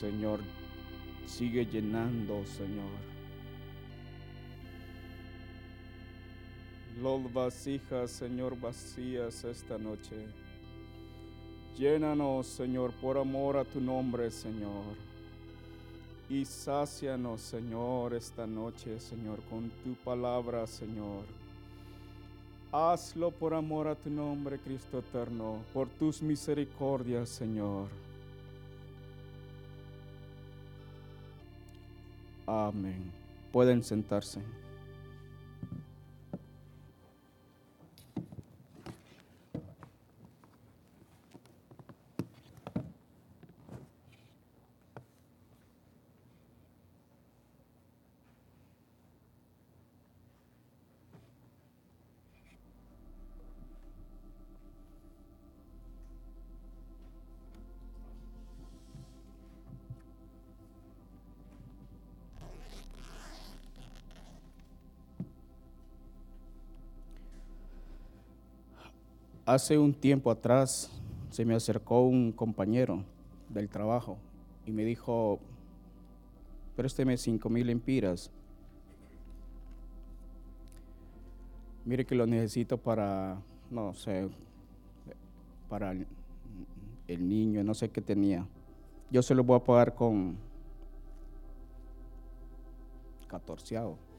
Señor, sigue llenando, Señor. Los vasijas, Señor, vacías esta noche. Llénanos, Señor, por amor a tu nombre, Señor. Y sácianos, Señor, esta noche, Señor, con tu palabra, Señor. Hazlo por amor a tu nombre, Cristo eterno, por tus misericordias, Señor. Amén. Pueden sentarse. Hace un tiempo atrás se me acercó un compañero del trabajo y me dijo, présteme cinco mil empiras. Mire que lo necesito para, no sé, para el, el niño, no sé qué tenía. Yo se lo voy a pagar con catorceavo.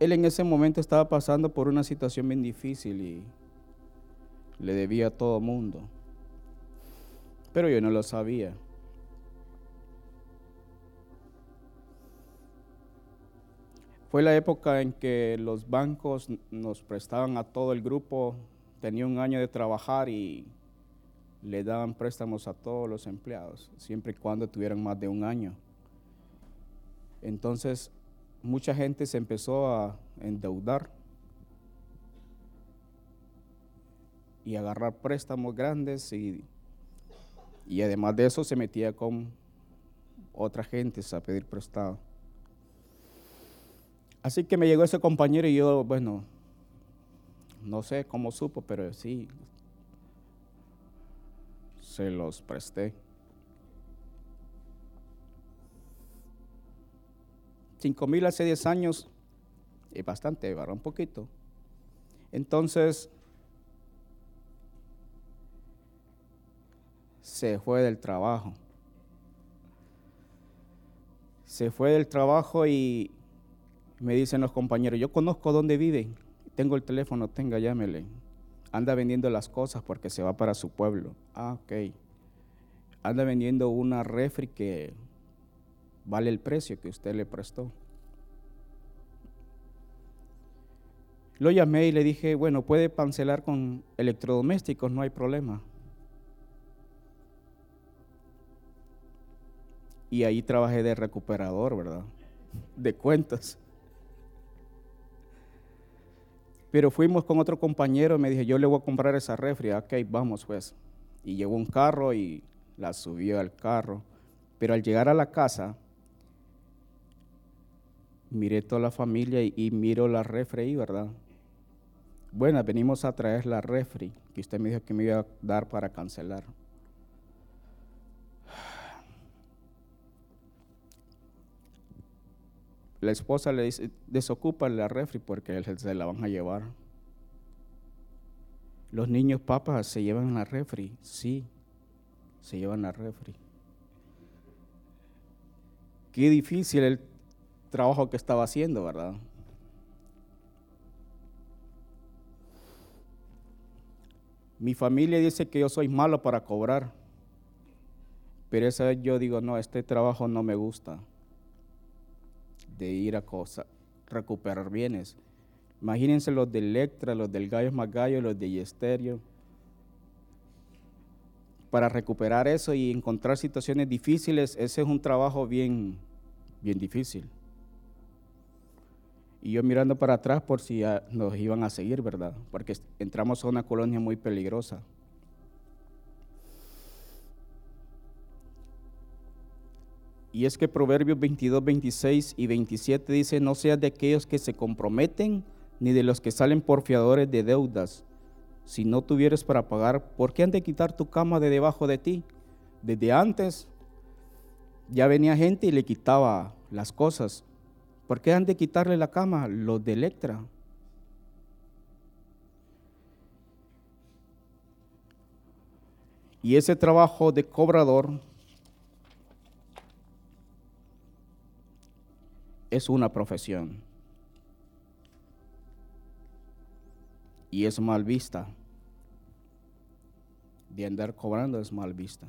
Él en ese momento estaba pasando por una situación bien difícil y le debía a todo mundo. Pero yo no lo sabía. Fue la época en que los bancos nos prestaban a todo el grupo, tenía un año de trabajar y le daban préstamos a todos los empleados, siempre y cuando tuvieran más de un año. Entonces, mucha gente se empezó a endeudar y agarrar préstamos grandes y, y además de eso se metía con otra gente a pedir prestado. Así que me llegó ese compañero y yo, bueno, no sé cómo supo, pero sí, se los presté. Cinco mil hace 10 años es bastante, ¿verdad? Un poquito. Entonces, se fue del trabajo. Se fue del trabajo y me dicen los compañeros, yo conozco dónde vive, tengo el teléfono, tenga, llámele. Anda vendiendo las cosas porque se va para su pueblo. Ah, ok. Anda vendiendo una refri que vale el precio que usted le prestó. Lo llamé y le dije, bueno, puede cancelar con electrodomésticos, no hay problema. Y ahí trabajé de recuperador, ¿verdad? De cuentas. Pero fuimos con otro compañero, me dije, yo le voy a comprar esa refri, ok, vamos pues. Y llegó un carro y la subió al carro. Pero al llegar a la casa, miré toda la familia y, miro la refri ¿verdad? Bueno, venimos a traer la refri que usted me dijo que me iba a dar para cancelar. La esposa le dice, desocupa la refri porque se la van a llevar. Los niños papas se llevan la refri, sí, se llevan la refri. Qué difícil el trabajo que estaba haciendo, ¿verdad? Mi familia dice que yo soy malo para cobrar, pero esa vez yo digo, no, este trabajo no me gusta, de ir a cosa, recuperar bienes. Imagínense los de Electra, los del Gallos Magallo, los de Yesterio. Para recuperar eso y encontrar situaciones difíciles, ese es un trabajo bien, bien difícil. Y yo mirando para atrás por si nos iban a seguir, ¿verdad? Porque entramos a una colonia muy peligrosa. Y es que Proverbios 22, 26 y 27 dice, no seas de aquellos que se comprometen, ni de los que salen por fiadores de deudas. Si no tuvieres para pagar, ¿por qué han de quitar tu cama de debajo de ti? Desde antes ya venía gente y le quitaba las cosas. ¿Por qué han de quitarle la cama? Los de Electra. Y ese trabajo de cobrador es una profesión. Y es mal vista. De andar cobrando es mal vista.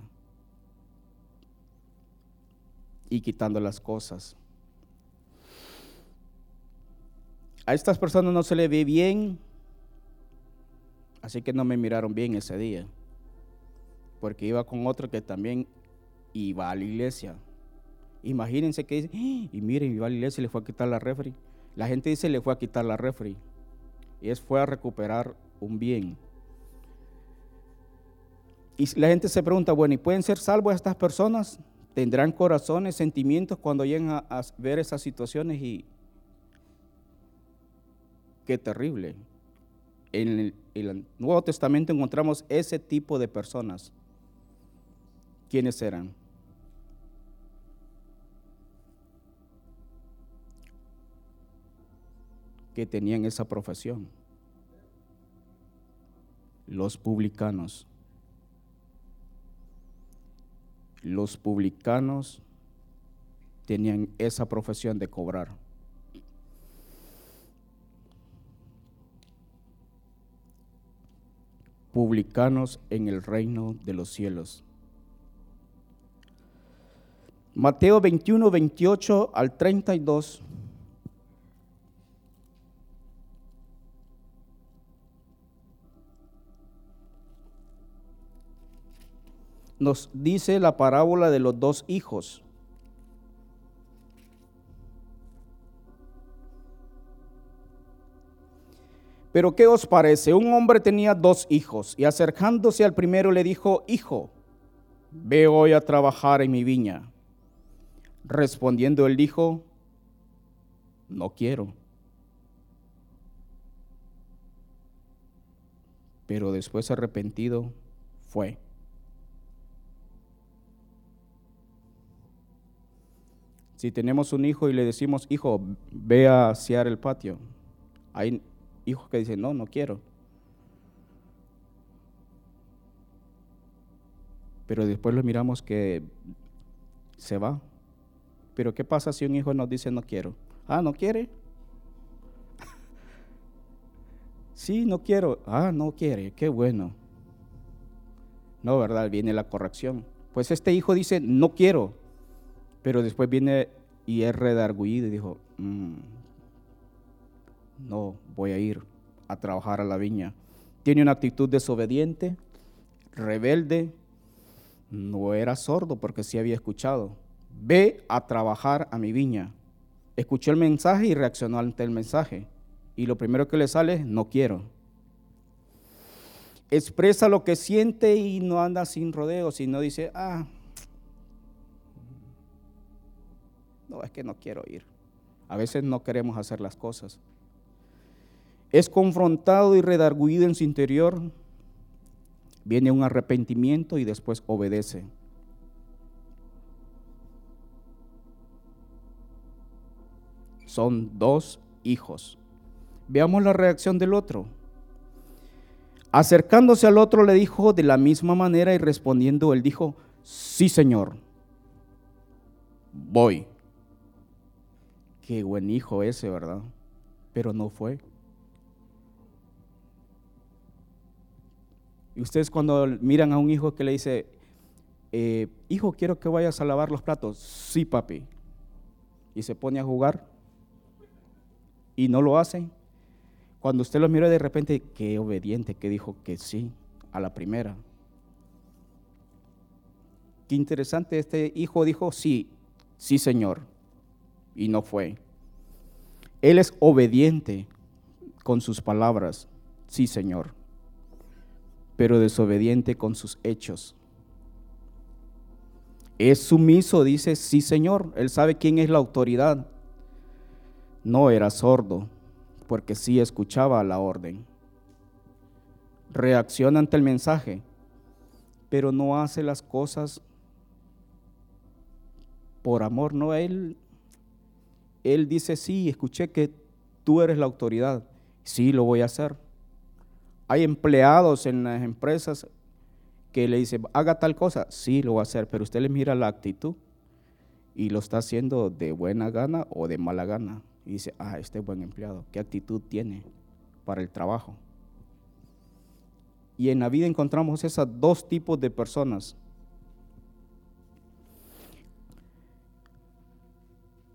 Y quitando las cosas. A estas personas no se le ve bien, así que no me miraron bien ese día porque iba con otro que también iba a la iglesia. Imagínense que dice, ¡Ah! y miren, iba a la iglesia y le fue a quitar la refri. La gente dice le fue a quitar la refri. Y es fue a recuperar un bien. Y la gente se pregunta, bueno, ¿y pueden ser salvos estas personas? ¿Tendrán corazones, sentimientos cuando lleguen a ver esas situaciones? Y qué terrible. En el Nuevo Testamento encontramos ese tipo de personas ¿Quiénes eran? Que tenían esa profesión. Los publicanos. Los publicanos tenían esa profesión de cobrar. Publicanos en el reino de los cielos. Mateo 21, 28 al 32. Nos dice la parábola de los dos hijos. Pero ¿qué os parece? Un hombre tenía dos hijos y acercándose al primero le dijo, Hijo, ve hoy a trabajar en mi viña. Respondiendo él dijo, no quiero. Pero después arrepentido fue. Si tenemos un hijo y le decimos, hijo, ve a asear el patio, hay hijos que dicen, no, no quiero. Pero después lo miramos que se va. Pero ¿qué pasa si un hijo nos dice no quiero? Ah, ¿no quiere? sí, no quiero. Ah, no quiere, qué bueno. No, ¿verdad? Viene la corrección. Pues este hijo dice, no quiero. Pero después viene y es redarguido y dijo, mm, no, voy a ir a trabajar a la viña. Tiene una actitud desobediente, rebelde. No era sordo porque sí había escuchado ve a trabajar a mi viña. Escuchó el mensaje y reaccionó ante el mensaje. Y lo primero que le sale es, no quiero. Expresa lo que siente y no anda sin rodeos, sino dice, ah, no, es que no quiero ir. A veces no queremos hacer las cosas. Es confrontado y redarguido en su interior. Viene un arrepentimiento y después obedece. son dos hijos. Veamos la reacción del otro. Acercándose al otro le dijo de la misma manera y respondiendo él dijo, sí Señor, voy. Qué buen hijo ese, ¿verdad? Pero no fue. Y ustedes cuando miran a un hijo que le dice, eh, hijo, quiero que vayas a lavar los platos. Sí, papi. Y se pone a jugar y no lo hacen. Cuando usted lo mira de repente, qué obediente, que dijo que sí a la primera. Qué interesante, este hijo dijo sí, sí Señor, y no fue. Él es obediente con sus palabras, sí Señor, pero desobediente con sus hechos. Es sumiso, dice, sí Señor, él sabe quién es la autoridad no era sordo, porque sí escuchaba la orden. Reacciona ante el mensaje, pero no hace las cosas por amor, no, él, él dice, sí, escuché que tú eres la autoridad, sí, lo voy a hacer. Hay empleados en las empresas que le dicen, haga tal cosa, sí, lo voy a hacer, pero usted le mira la actitud y lo está haciendo de buena gana o de mala gana. Y dice, ah, este es buen empleado, ¿qué actitud tiene para el trabajo? Y en la vida encontramos esos dos tipos de personas.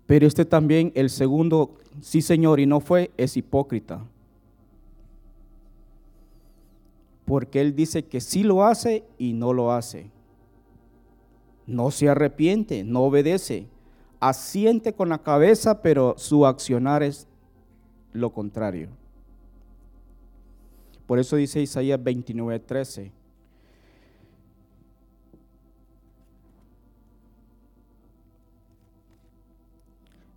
Pero este también, el segundo, sí Señor, y no fue, es hipócrita. Porque Él dice que sí lo hace y no lo hace. No se arrepiente, no obedece. Asiente con la cabeza, pero su accionar es lo contrario. Por eso dice Isaías 29, 13.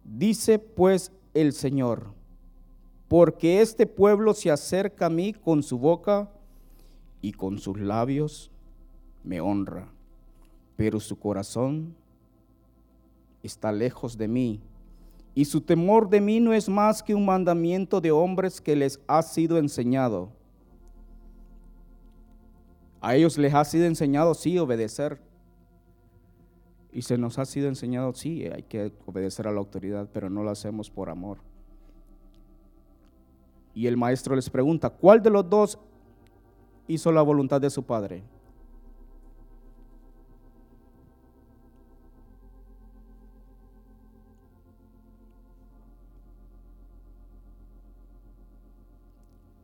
Dice pues el Señor, porque este pueblo se acerca a mí con su boca y con sus labios me honra, pero su corazón está lejos de mí, y su temor de mí no es más que un mandamiento de hombres que les ha sido enseñado. A ellos les ha sido enseñado, sí, obedecer. Y se nos ha sido enseñado, sí, hay que obedecer a la autoridad, pero no lo hacemos por amor. Y el maestro les pregunta, ¿cuál de los dos hizo la voluntad de su padre?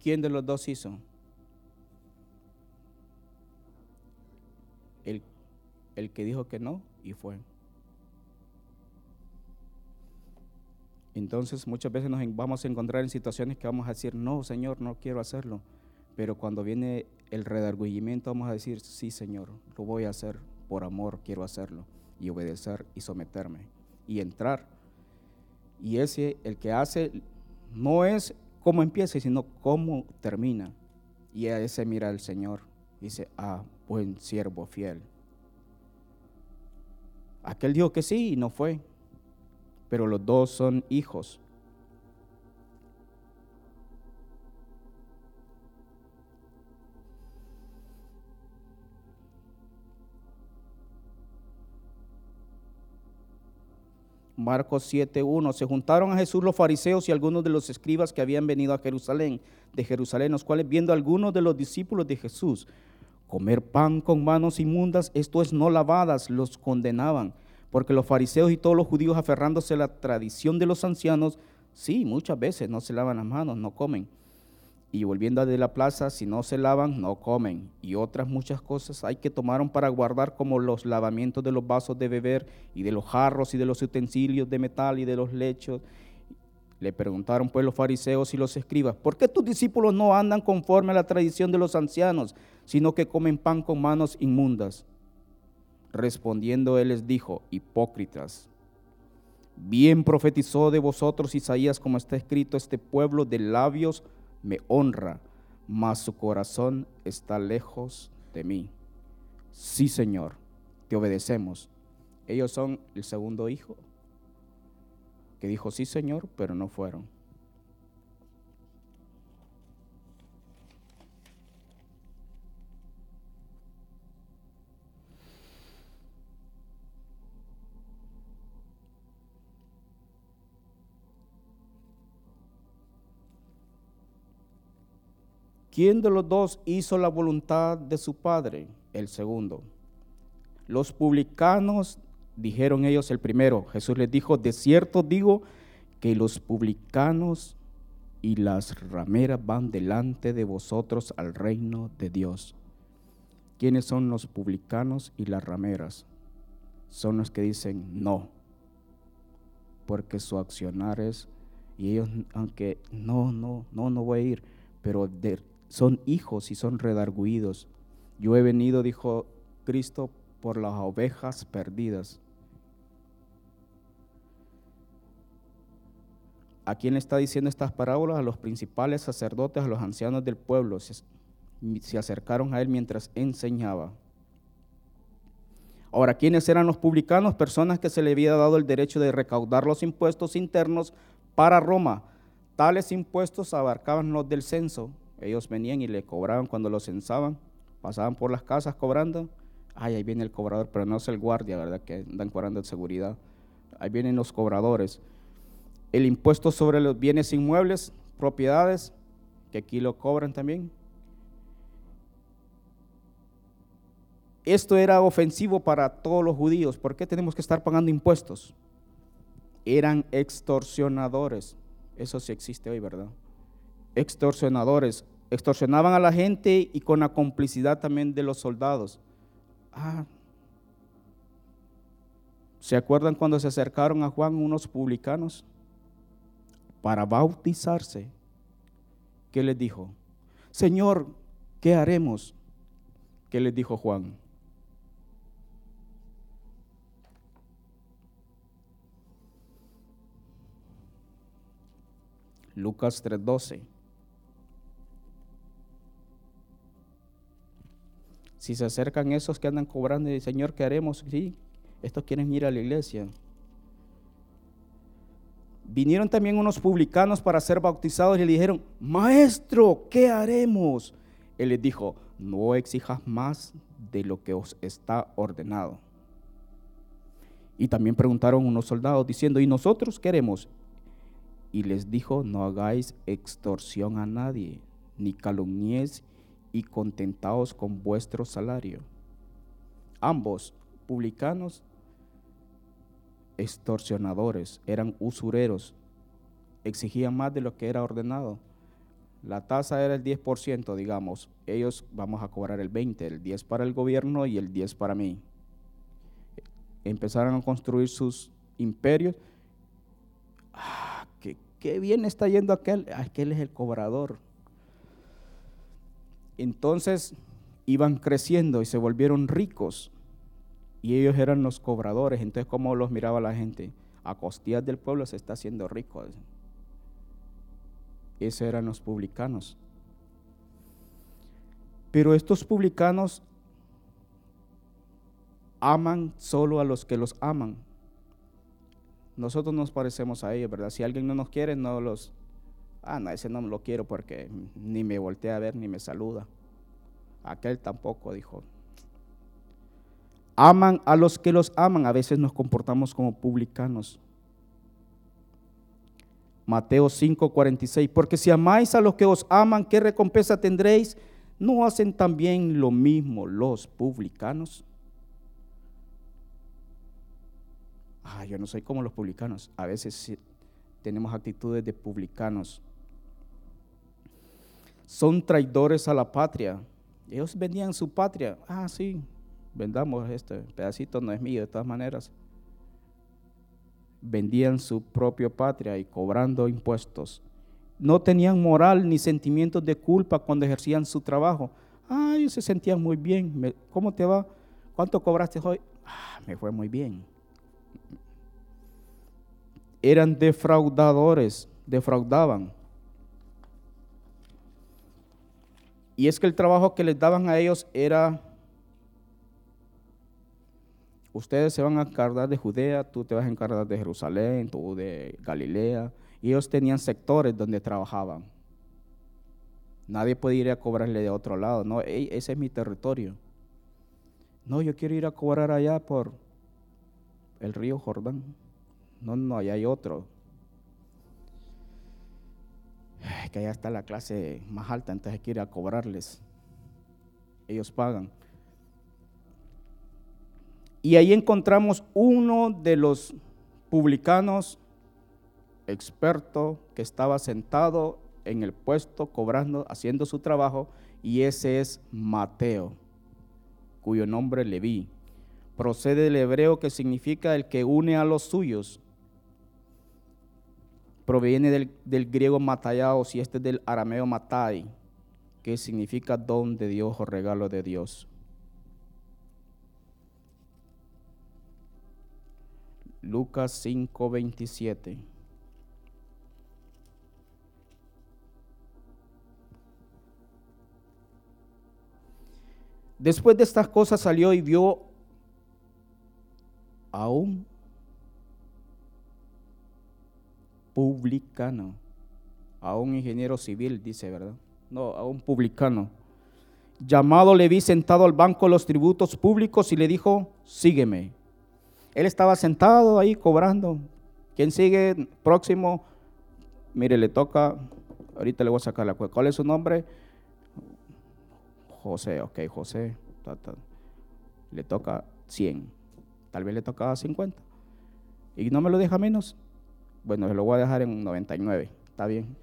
¿Quién de los dos hizo? El, el que dijo que no y fue. Entonces muchas veces nos vamos a encontrar en situaciones que vamos a decir, no, Señor, no quiero hacerlo. Pero cuando viene el redargüimiento vamos a decir, sí, Señor, lo voy a hacer, por amor quiero hacerlo, y obedecer y someterme, y entrar. Y ese, el que hace, no es cómo empieza, sino cómo termina. Y a ese mira el Señor, dice, ah, buen siervo fiel. Aquel dijo que sí y no fue, pero los dos son hijos Marcos 7.1. Se juntaron a Jesús los fariseos y algunos de los escribas que habían venido a Jerusalén, de Jerusalén, los cuales viendo a algunos de los discípulos de Jesús comer pan con manos inmundas, esto es no lavadas, los condenaban. Porque los fariseos y todos los judíos aferrándose a la tradición de los ancianos, sí, muchas veces no se lavan las manos, no comen y volviendo de la plaza, si no se lavan, no comen. Y otras muchas cosas hay que tomaron para guardar como los lavamientos de los vasos de beber y de los jarros y de los utensilios de metal y de los lechos. Le preguntaron pues los fariseos y los escribas, ¿por qué tus discípulos no andan conforme a la tradición de los ancianos, sino que comen pan con manos inmundas? Respondiendo él les dijo, hipócritas, bien profetizó de vosotros Isaías como está escrito, este pueblo de labios me honra, mas su corazón está lejos de mí. Sí, Señor, te obedecemos. Ellos son el segundo hijo que dijo sí, Señor, pero no fueron. ¿Quién de los dos hizo la voluntad de su padre? El segundo. Los publicanos, dijeron ellos el primero. Jesús les dijo, de cierto digo que los publicanos y las rameras van delante de vosotros al reino de Dios. ¿Quiénes son los publicanos y las rameras? Son los que dicen no, porque su accionar es, y ellos, aunque no, no, no, no voy a ir, pero de, son hijos y son redarguidos. Yo he venido, dijo Cristo, por las ovejas perdidas. ¿A quién está diciendo estas parábolas? A los principales sacerdotes, a los ancianos del pueblo. Se, se acercaron a él mientras enseñaba. Ahora, ¿quiénes eran los publicanos? Personas que se le había dado el derecho de recaudar los impuestos internos para Roma. Tales impuestos abarcaban los del censo. Ellos venían y le cobraban cuando los censaban, pasaban por las casas cobrando. Ay, ahí viene el cobrador, pero no es el guardia, ¿verdad? Que andan cobrando de seguridad. Ahí vienen los cobradores. El impuesto sobre los bienes inmuebles, propiedades, que aquí lo cobran también. Esto era ofensivo para todos los judíos. ¿Por qué tenemos que estar pagando impuestos? Eran extorsionadores. Eso sí existe hoy, ¿verdad? Extorsionadores. Extorsionaban a la gente y con la complicidad también de los soldados. Ah. ¿Se acuerdan cuando se acercaron a Juan unos publicanos para bautizarse? ¿Qué les dijo? Señor, ¿qué haremos? ¿Qué les dijo Juan? Lucas 3:12. Si se acercan esos que andan cobrando Señor, ¿qué haremos? Sí, estos quieren ir a la iglesia. Vinieron también unos publicanos para ser bautizados y le dijeron, Maestro, ¿qué haremos? Él les dijo, no exijas más de lo que os está ordenado. Y también preguntaron unos soldados diciendo, ¿y nosotros queremos? y les dijo, no hagáis extorsión a nadie, ni calumnies y contentaos con vuestro salario. Ambos, publicanos, extorsionadores, eran usureros, exigían más de lo que era ordenado. La tasa era el 10%, digamos. Ellos vamos a cobrar el 20%, el 10% para el gobierno y el 10% para mí. Empezaron a construir sus imperios. Ah, qué bien está yendo aquel, aquel es el cobrador. Entonces iban creciendo y se volvieron ricos y ellos eran los cobradores. Entonces, ¿cómo los miraba la gente? A costillas del pueblo se está haciendo rico. Esos eran los publicanos. Pero estos publicanos aman solo a los que los aman nosotros nos parecemos a ellos, ¿verdad? Si alguien no nos quiere, no los, ah, no, ese no lo quiero porque ni me voltea a ver ni me saluda. Aquel tampoco, dijo. Aman a los que los aman, a veces nos comportamos como publicanos. Mateo 5:46, porque si amáis a los que os aman, ¿qué recompensa tendréis? ¿No hacen también lo mismo los publicanos? ah, yo no soy como los publicanos. A veces tenemos actitudes de publicanos. Son traidores a la patria. Ellos vendían su patria. Ah, sí, vendamos este pedacito, no es mío de todas maneras. Vendían su propia patria y cobrando impuestos. No tenían moral ni sentimientos de culpa cuando ejercían su trabajo. Ah, ellos se sentían muy bien. ¿Cómo te va? ¿Cuánto cobraste hoy? Ah, me fue muy bien eran defraudadores, defraudaban. Y es que el trabajo que les daban a ellos era, ustedes se van a encargar de Judea, tú te vas a encargar de Jerusalén, tú de Galilea. Y ellos tenían sectores donde trabajaban. Nadie puede ir a cobrarle de otro lado, no, ese es mi territorio. No, yo quiero ir a cobrar allá por el río Jordán. No, no, allá hay otro. Que allá está la clase más alta, entonces quiere a cobrarles. Ellos pagan. Y ahí encontramos uno de los publicanos experto que estaba sentado en el puesto cobrando, haciendo su trabajo, y ese es Mateo, cuyo nombre le vi. Procede del hebreo que significa el que une a los suyos proviene del, griego matayaos y este es del arameo matai, que significa don de Dios o regalo de Dios. Lucas 5:27. Después de estas cosas salió y vio a un publicano, a un ingeniero civil, dice, ¿verdad? No, a un publicano. Llamado le vi sentado al banco de los tributos públicos y le dijo, sígueme. Él estaba sentado ahí cobrando. ¿Quién sigue? Próximo. Mire, le toca, ahorita le voy a sacar la cuenta. ¿Cuál es su nombre? José, ok, José. Le toca 100. Tal vez le tocaba 50. Y no me lo deja menos. Bueno, se lo voy a dejar en 99. Está bien.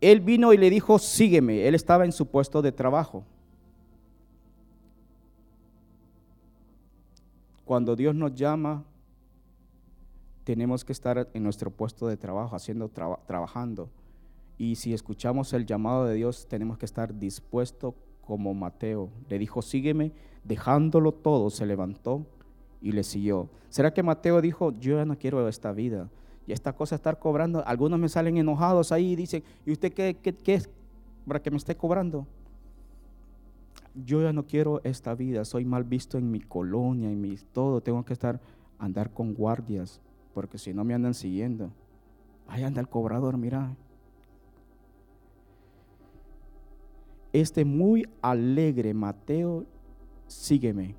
Él vino y le dijo, sígueme. Él estaba en su puesto de trabajo. Cuando Dios nos llama, tenemos que estar en nuestro puesto de trabajo, haciendo trabajando. Y si escuchamos el llamado de Dios, tenemos que estar dispuestos como Mateo. Le dijo, sígueme, dejándolo todo, se levantó y le siguió. ¿Será que Mateo dijo, yo ya no quiero esta vida? Y esta cosa estar cobrando, algunos me salen enojados ahí y dicen, ¿y usted qué, qué, es para que me esté cobrando? Yo ya no quiero esta vida, soy mal visto en mi colonia, en mi todo, tengo que estar, andar con guardias, porque si no me andan siguiendo. Ahí anda el cobrador, mira. Este muy alegre Mateo, sígueme,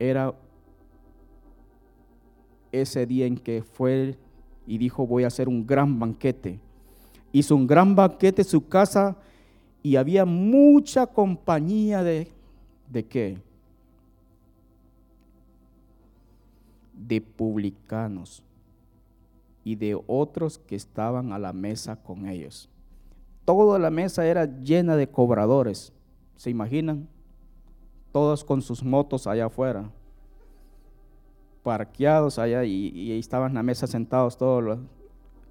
era ese día en que fue y dijo, voy a hacer un gran banquete. Hizo un gran banquete en su casa y había mucha compañía de, ¿de qué? De publicanos y de otros que estaban a la mesa con ellos. Toda la mesa era llena de cobradores, ¿se imaginan? Todos con sus motos allá afuera parqueados allá y, estaban en la mesa sentados todos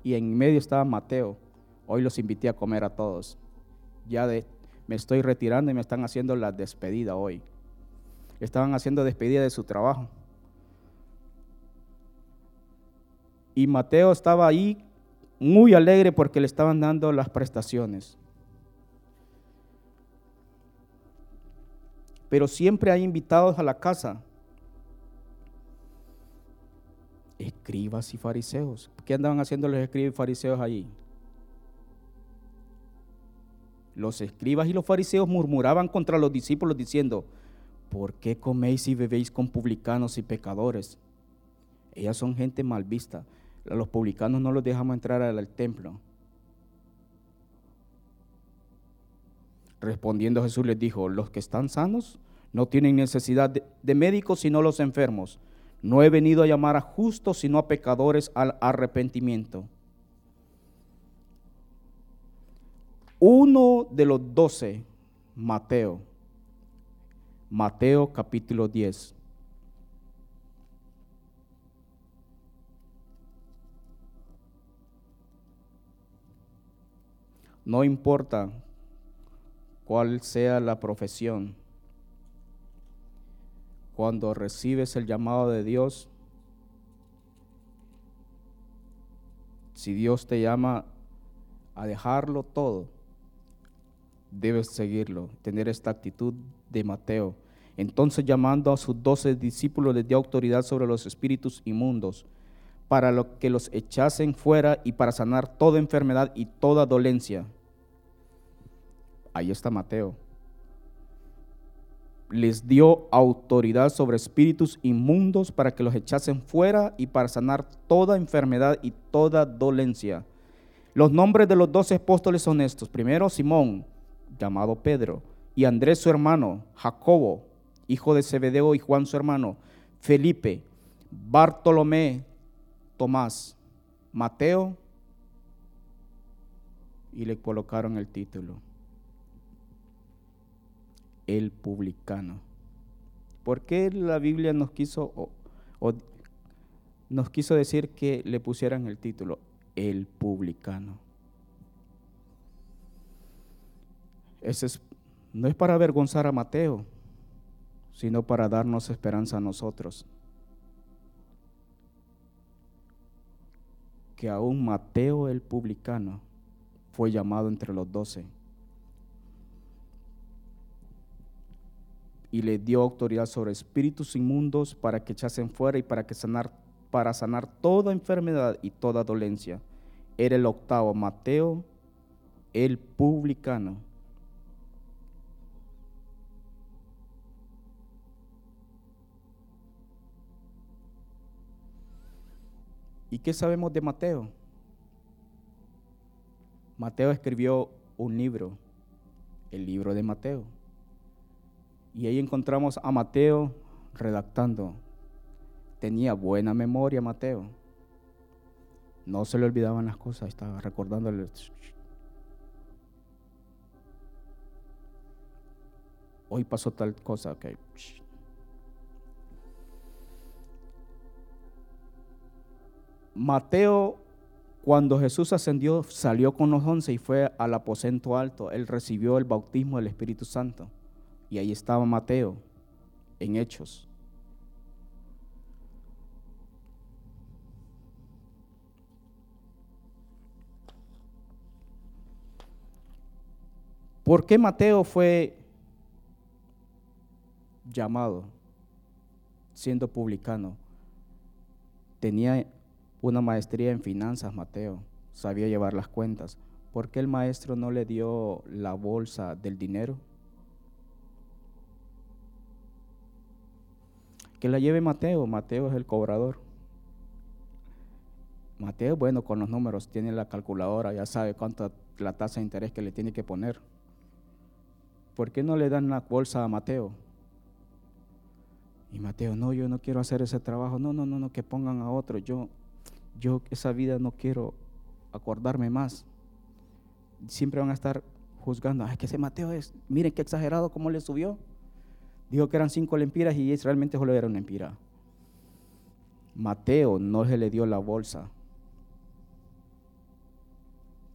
y en medio estaba Mateo. Hoy los invité a comer a todos. Ya me estoy retirando y me están haciendo la despedida hoy. Estaban haciendo despedida de su trabajo. Y Mateo estaba ahí muy alegre porque le estaban dando las prestaciones. Pero siempre hay invitados a la casa escribas y fariseos. ¿Qué andaban haciendo los escribas y fariseos allí? Los escribas y los fariseos murmuraban contra los discípulos diciendo, ¿por qué coméis y bebéis con publicanos y pecadores? Ellas son gente mal vista. Los publicanos no los dejamos entrar al templo. Respondiendo Jesús les dijo, los que están sanos no tienen necesidad de médicos sino los enfermos. No he venido a llamar a justos, sino a pecadores al arrepentimiento. Uno de los doce, Mateo. Mateo capítulo 10. No importa cuál sea la profesión cuando recibes el llamado de Dios, si Dios te llama a dejarlo todo, debes seguirlo, tener esta actitud de Mateo. Entonces llamando a sus doce discípulos les dio autoridad sobre los espíritus inmundos, para lo que los echasen fuera y para sanar toda enfermedad y toda dolencia. Ahí está Mateo les dio autoridad sobre espíritus inmundos para que los echasen fuera y para sanar toda enfermedad y toda dolencia. Los nombres de los doce apóstoles son estos. Primero Simón, llamado Pedro, y Andrés su hermano, Jacobo, hijo de Zebedeo y Juan su hermano, Felipe, Bartolomé, Tomás, Mateo, y le colocaron el título el publicano. ¿Por qué la Biblia nos quiso, nos quiso decir que le pusieran el título el publicano? Ese no es para avergonzar a Mateo, sino para darnos esperanza a nosotros. Que aún Mateo el publicano fue llamado entre los doce y le dio autoridad sobre espíritus inmundos para que echasen fuera y para que sanar para sanar toda enfermedad y toda dolencia. Era el octavo Mateo el publicano. ¿Y qué sabemos de Mateo? Mateo escribió un libro, el libro de Mateo. Y ahí encontramos a Mateo redactando. Tenía buena memoria Mateo. No se le olvidaban las cosas, estaba recordándole. Hoy pasó tal cosa, ok. Mateo, cuando Jesús ascendió, salió con los once y fue al aposento alto. Él recibió el bautismo del Espíritu Santo. Y ahí estaba Mateo, en Hechos. ¿Por qué Mateo fue llamado siendo publicano? Tenía una maestría en finanzas, Mateo, sabía llevar las cuentas. ¿Por qué el maestro no le dio la bolsa del dinero? Que la lleve Mateo, Mateo es el cobrador. Mateo, bueno, con los números, tiene la calculadora, ya sabe cuánto la tasa de interés que le tiene que poner. ¿Por qué no le dan la bolsa a Mateo? Y Mateo, no, yo no quiero hacer ese trabajo. No, no, no, no, que pongan a otro. Yo, yo esa vida no quiero acordarme más. Siempre van a estar juzgando, ay, que ese Mateo es, miren qué exagerado cómo le subió. Dijo que eran cinco lempiras y realmente solo era una lempira. Mateo no se le dio la bolsa.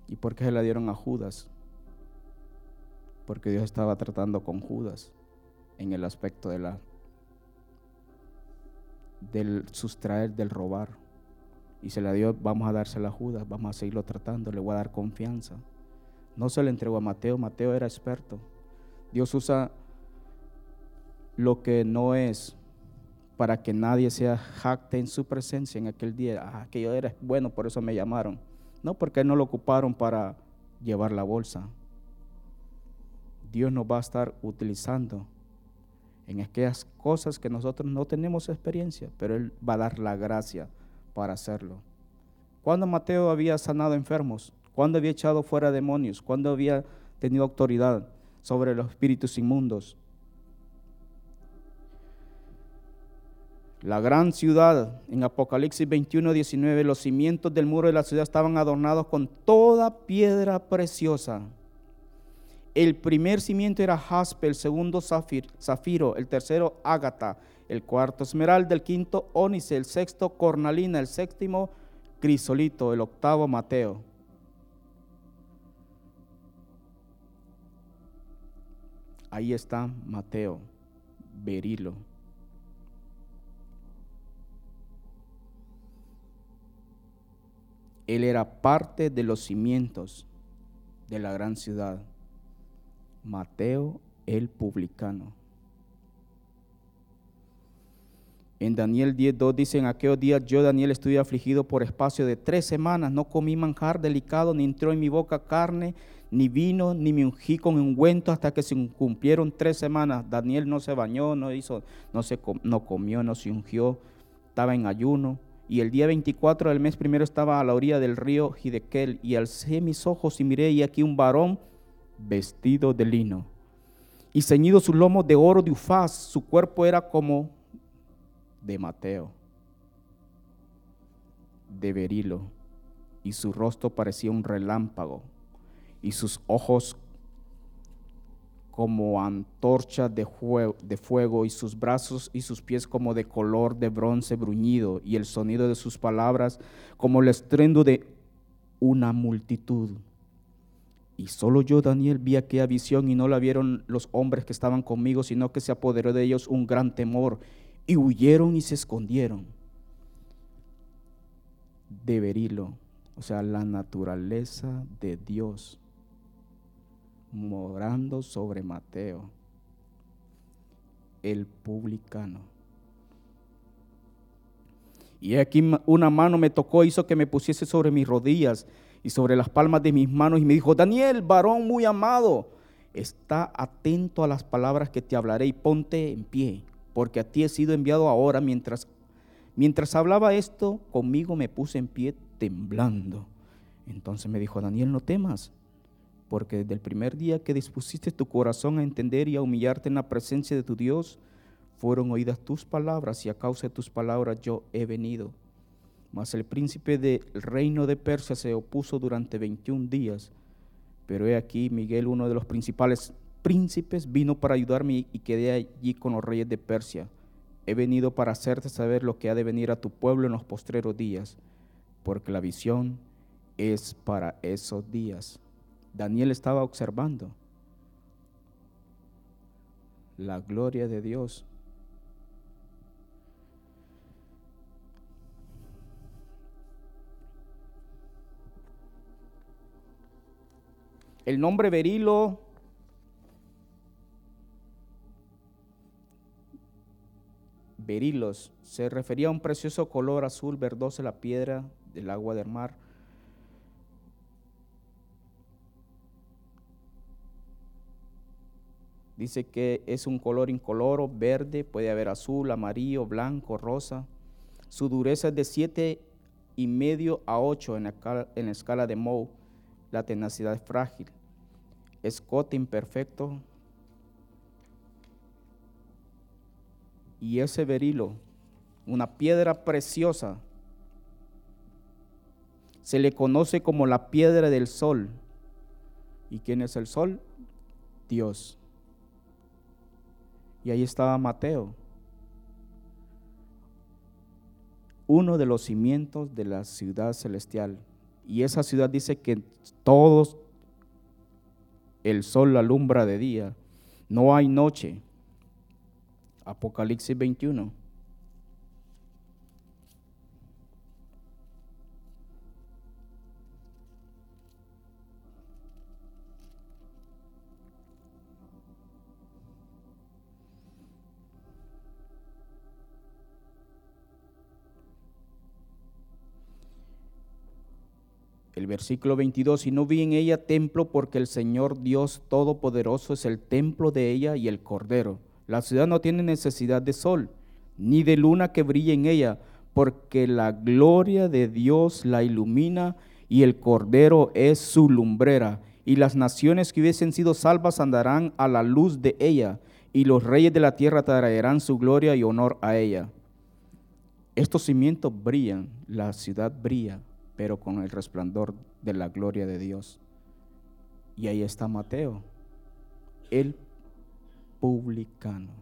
¿Y por qué se la dieron a Judas? Porque Dios estaba tratando con Judas en el aspecto de la del sustraer, del robar y se la dio, vamos a dársela a Judas, vamos a seguirlo tratando, le voy a dar confianza. No se le entregó a Mateo, Mateo era experto. Dios usa lo que no es para que nadie sea jacte en su presencia en aquel día. Ah, que yo era bueno, por eso me llamaron. No, porque no lo ocuparon para llevar la bolsa. Dios nos va a estar utilizando en aquellas cosas que nosotros no tenemos experiencia, pero Él va a dar la gracia para hacerlo. Cuando Mateo había sanado enfermos, cuando había echado fuera demonios, cuando había tenido autoridad sobre los espíritus inmundos. La gran ciudad, en Apocalipsis 21, 19, los cimientos del muro de la ciudad estaban adornados con toda piedra preciosa. El primer cimiento era jaspe, el segundo zafiro, el tercero ágata, el cuarto esmeralda, el quinto ónice, el sexto cornalina, el séptimo crisolito, el octavo mateo. Ahí está Mateo, Berilo. Él era parte de los cimientos de la gran ciudad. Mateo el publicano. En Daniel 10.2 dice, en aquellos días yo, Daniel, estuve afligido por espacio de tres semanas. No comí manjar delicado, ni entró en mi boca carne, ni vino, ni me ungí con ungüento hasta que se cumplieron tres semanas. Daniel no se bañó, no hizo, no, se, no comió, no se ungió, estaba en ayuno. Y el día 24 del mes primero estaba a la orilla del río Hidekel y alcé mis ojos y miré y aquí un varón vestido de lino y ceñido su lomo de oro de ufaz. Su cuerpo era como de Mateo, de Berilo, y su rostro parecía un relámpago, y sus ojos como antorchas de, de, fuego, y sus brazos y sus pies como de color de bronce bruñido, y el sonido de sus palabras como el estruendo de una multitud. Y solo yo, Daniel, vi aquella visión y no la vieron los hombres que estaban conmigo, sino que se apoderó de ellos un gran temor y huyeron y se escondieron de Berilo, o sea, la naturaleza de Dios morando sobre Mateo. el publicano. Y aquí una mano me tocó, hizo que me pusiese sobre mis rodillas y sobre las palmas de mis manos y me dijo, Daniel, varón muy amado, está atento a las palabras que te hablaré y ponte en pie, porque a ti he sido enviado ahora. Mientras, mientras hablaba esto, conmigo me puse en pie temblando. Entonces me dijo, Daniel, no temas, porque desde el primer día que dispusiste tu corazón a entender y a humillarte en la presencia de tu Dios, fueron oídas tus palabras y a causa de tus palabras yo he venido. Mas el príncipe del reino de Persia se opuso durante 21 días. Pero he aquí, Miguel, uno de los principales príncipes, vino para ayudarme y quedé allí con los reyes de Persia. He venido para hacerte saber lo que ha de venir a tu pueblo en los postreros días, porque la visión es para esos días. Daniel estaba observando la gloria de Dios. El nombre Berilo Berilos se refería a un precioso color azul verdoso la piedra del agua del mar Dice que es un color incoloro, verde, puede haber azul, amarillo, blanco, rosa. Su dureza es de 7 y medio a 8 en la, en escala de Mohs. La tenacidad es frágil. Escote imperfecto. Y ese berilo, una piedra preciosa, se le conoce como la piedra del sol. ¿Y quién es el sol? Dios. Y ahí estaba Mateo, uno de los cimientos de la ciudad celestial. Y esa ciudad dice que todos el sol alumbra de día, no hay noche. Apocalipsis 21. El versículo 22, y no vi en ella templo porque el Señor Dios Todopoderoso es el templo de ella y el Cordero. La ciudad no tiene necesidad de sol, ni de luna que brille en ella, porque la gloria de Dios la ilumina y el Cordero es su lumbrera. Y las naciones que hubiesen sido salvas andarán a la luz de ella, y los reyes de la tierra traerán su gloria y honor a ella. Estos cimientos brillan, la ciudad brilla pero con el resplandor de la gloria de Dios. Y ahí está Mateo, el publicano.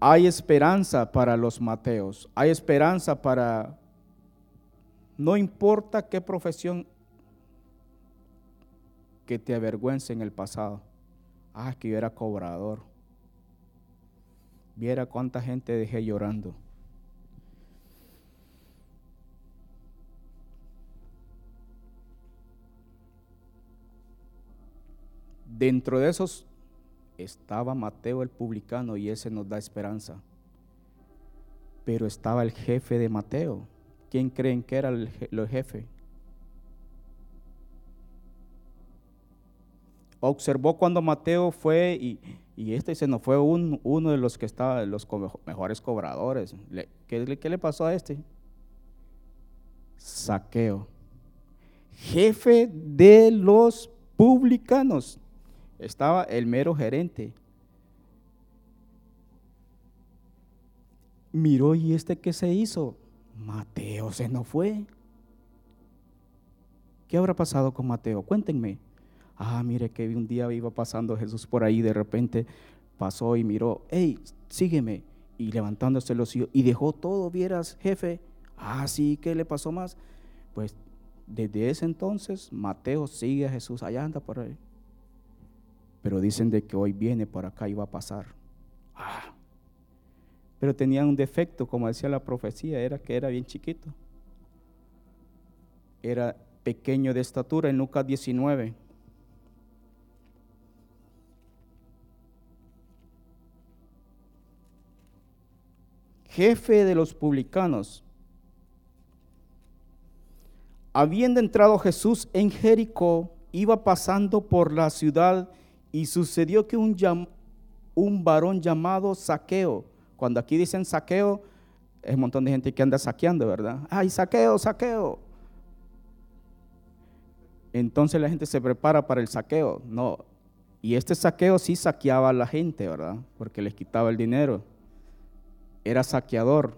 Hay esperanza para los Mateos, hay esperanza para, no importa qué profesión que te avergüence en el pasado. Ah, que yo era cobrador. Viera cuánta gente dejé llorando. Dentro de esos estaba Mateo el publicano y ese nos da esperanza. Pero estaba el jefe de Mateo. ¿Quién creen que era el, jefe? Observó cuando Mateo fue y, este se nos fue uno de los que estaba, los mejores cobradores. ¿qué, ¿Qué le pasó a este? Saqueo. Jefe de los publicanos estaba el mero gerente. Miró, ¿y este qué se hizo? Mateo se no fue. ¿Qué habrá pasado con Mateo? Cuéntenme. Ah, mire que un día iba pasando Jesús por ahí, de repente pasó y miró, hey, sígueme. Y levantándose los hijos, y dejó todo, vieras, jefe. Ah, sí, ¿qué le pasó más? Pues desde ese entonces, Mateo sigue a Jesús, allá anda por ahí pero dicen de que hoy viene por acá y va a pasar. Ah. Pero tenía un defecto, como decía la profecía, era que era bien chiquito. Era pequeño de estatura en Lucas 19. Jefe de los publicanos. Habiendo entrado Jesús en Jericó, iba pasando por la ciudad de y sucedió que un, un varón llamado Saqueo, cuando aquí dicen saqueo, es un montón de gente que anda saqueando, ¿verdad? ¡Ay, saqueo, saqueo! Entonces la gente se prepara para el saqueo. No, y este saqueo sí saqueaba a la gente, ¿verdad? Porque les quitaba el dinero. Era saqueador.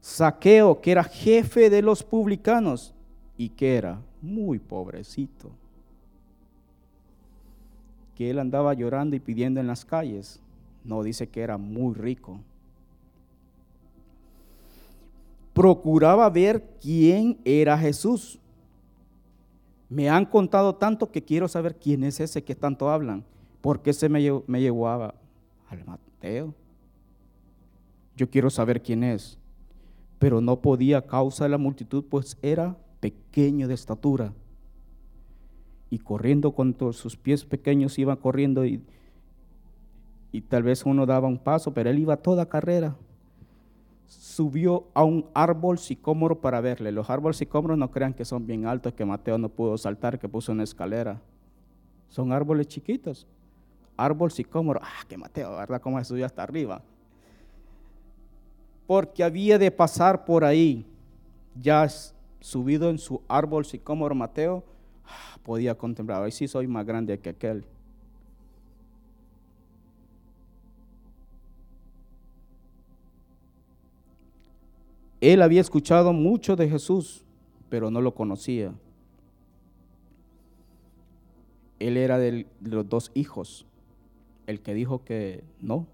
Saqueo, que era jefe de los publicanos y que era muy pobrecito. Que él andaba llorando y pidiendo en las calles. No, dice que era muy rico. Procuraba ver quién era Jesús. Me han contado tanto que quiero saber quién es ese que tanto hablan. ¿Por qué se me, llevó, al Mateo? Yo quiero saber quién es. Pero no podía a causa de la multitud, pues era pequeño de estatura. Y corriendo con sus pies pequeños iba corriendo y, y tal vez uno daba un paso, pero él iba toda carrera. Subió a un árbol sicómoro para verle. Los árboles sicómoros no crean que son bien altos, que Mateo no pudo saltar, que puso una escalera. Son árboles chiquitos árbol sicómoro. Ah, que Mateo, ¿verdad? ¿Cómo se subió hasta arriba? Porque había de pasar por ahí, ya subido en su árbol sicómoro Mateo, podía contemplar, hoy sí soy más grande que aquel. Él había escuchado mucho de Jesús, pero no lo conocía. Él era de los dos hijos el que dijo que no,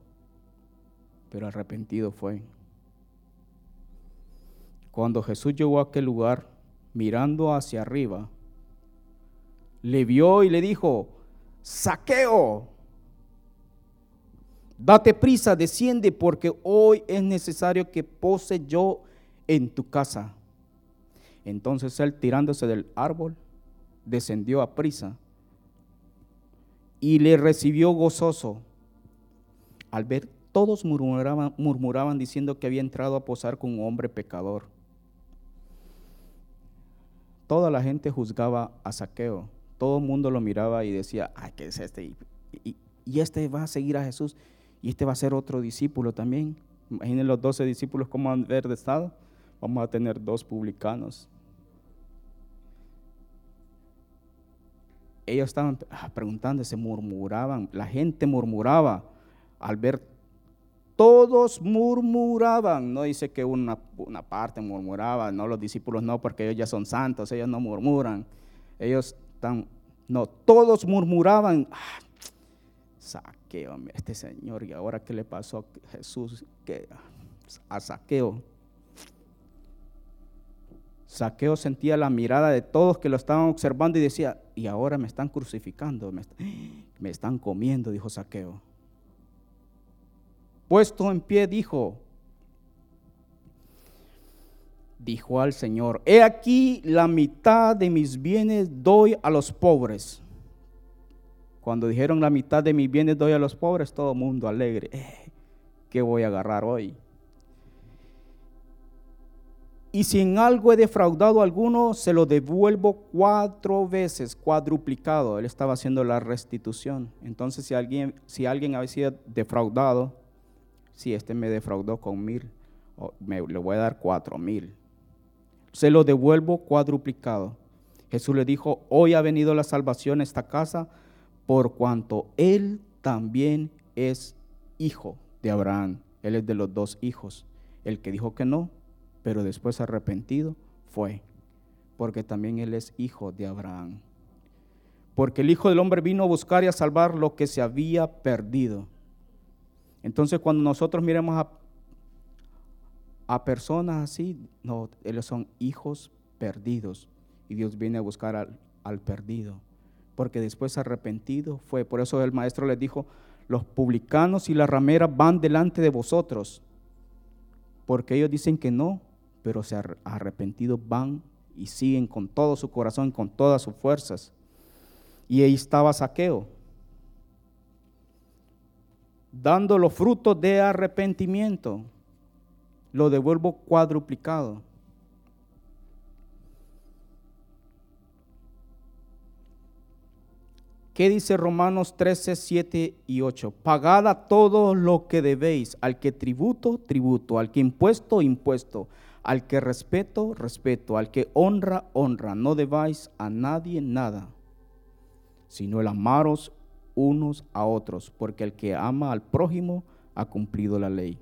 pero arrepentido fue. Cuando Jesús llegó a aquel lugar, mirando hacia arriba, le vio y le dijo, saqueo, date prisa, desciende, porque hoy es necesario que pose yo en tu casa. Entonces él, tirándose del árbol, descendió a prisa y le recibió gozoso. Al ver, todos murmuraban, murmuraban diciendo que había entrado a posar con un hombre pecador. Toda la gente juzgaba a Saqueo. Todo el mundo lo miraba y decía, ay, ¿qué es este? Y, este va a seguir a Jesús. Y este va a ser otro discípulo también. Imaginen los doce discípulos cómo han de estado. Vamos a tener dos publicanos. ellos estaban ah, preguntando, se murmuraban, la gente murmuraba al ver, todos murmuraban, no dice que una, una, parte murmuraba, no los discípulos no, porque ellos ya son santos, ellos no murmuran, ellos no, todos murmuraban, ah, saqueo, este señor, y ahora qué le pasó a Jesús, que a saqueo. Saqueo sentía la mirada de todos que lo estaban observando y decía, y ahora me están crucificando, me, están comiendo, dijo Saqueo. Puesto en pie, dijo, dijo al Señor, he aquí la mitad de mis bienes doy a los pobres. Cuando dijeron la mitad de mis bienes doy a los pobres, todo mundo alegre. Eh, ¿Qué voy a agarrar hoy? Y si en algo he defraudado a alguno, se lo devuelvo cuatro veces, cuadruplicado. Él estaba haciendo la restitución. Entonces, si alguien, si alguien había sido defraudado, si este me defraudó con mil, me, le voy a dar cuatro mil. Se lo devuelvo cuadruplicado. Jesús le dijo, hoy ha venido la salvación a esta casa, por cuanto él también es hijo de Abraham. Él es de los dos hijos. El que dijo que no, pero después arrepentido fue, porque también él es hijo de Abraham. Porque el Hijo del Hombre vino a buscar y a salvar lo que se había perdido. Entonces cuando nosotros miremos a, a personas así, no, ellos son hijos perdidos. Y Dios viene a buscar al, al perdido. Porque después arrepentido fue. Por eso el maestro les dijo, los publicanos y las rameras van delante de vosotros. Porque ellos dicen que no, pero se arrepentidos van y siguen con todo su corazón, con todas sus fuerzas. Y ahí estaba Saqueo, dando los frutos de arrepentimiento. Lo devuelvo cuadruplicado. ¿Qué dice Romanos 13, 7 y 8? Pagad a todo lo que debéis, al que tributo, tributo, al que impuesto, impuesto, al que respeto, respeto, al que honra, honra. No debáis a nadie nada, sino el amaros unos a otros, porque el que ama al prójimo ha cumplido la ley.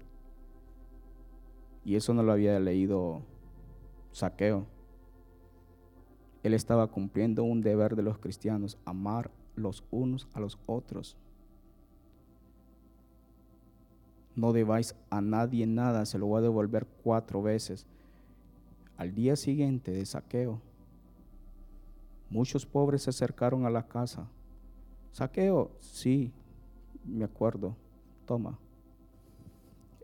Y eso no lo había leído Saqueo. Él estaba cumpliendo un deber de los cristianos, amar los unos a los otros. No debáis a nadie nada, se lo voy a devolver cuatro veces. Al día siguiente de saqueo, muchos pobres se acercaron a la casa. Saqueo, sí, me acuerdo, toma.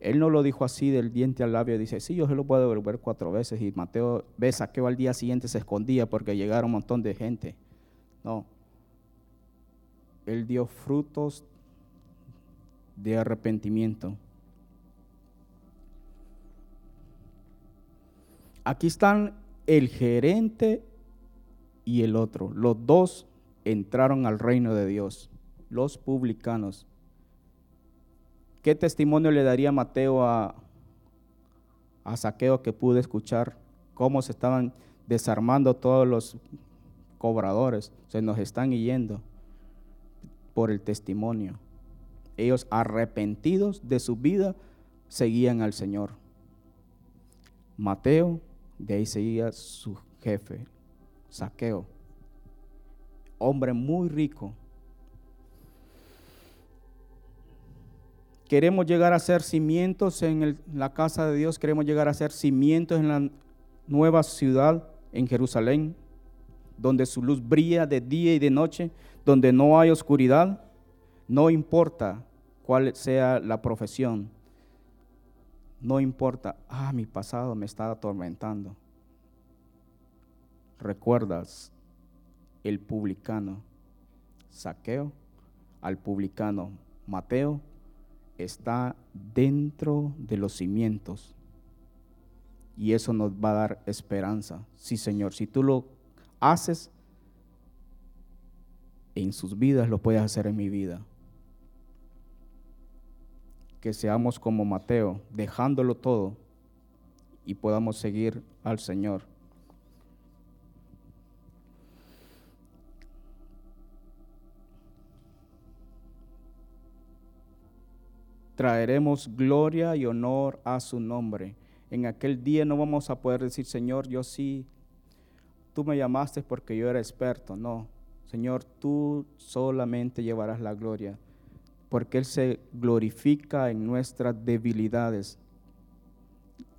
Él no lo dijo así del diente al labio, dice, sí, yo se lo puedo devolver cuatro veces. Y Mateo ve, saqueo al día siguiente se escondía porque llegaron un montón de gente. No, él dio frutos de arrepentimiento. Aquí están el gerente y el otro. Los dos entraron al reino de Dios, los publicanos. ¿Qué testimonio le daría Mateo a, a Saqueo que pude escuchar cómo se estaban desarmando todos los cobradores? Se nos están yendo por el testimonio. Ellos arrepentidos de su vida seguían al Señor. Mateo, de ahí seguía su jefe, Saqueo, hombre muy rico. Queremos llegar a ser cimientos en la casa de Dios, queremos llegar a ser cimientos en la nueva ciudad, en Jerusalén, donde su luz brilla de día y de noche, donde no hay oscuridad, no importa cuál sea la profesión, no importa, ah, mi pasado me está atormentando. Recuerdas el publicano Saqueo, al publicano Mateo, está dentro de los cimientos. Y eso nos va a dar esperanza. Sí, Señor, si tú lo haces, en sus vidas lo puedes hacer en mi vida. Que seamos como Mateo, dejándolo todo y podamos seguir al Señor. Traeremos gloria y honor a su nombre. En aquel día no vamos a poder decir, Señor, yo sí, tú me llamaste porque yo era experto. No, Señor, tú solamente llevarás la gloria, porque Él se glorifica en nuestras debilidades.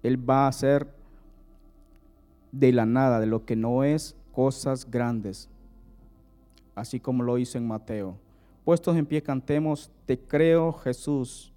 Él va a hacer de la nada, de lo que no es, cosas grandes, así como lo hizo en Mateo. Puestos en pie, cantemos, te creo Jesús,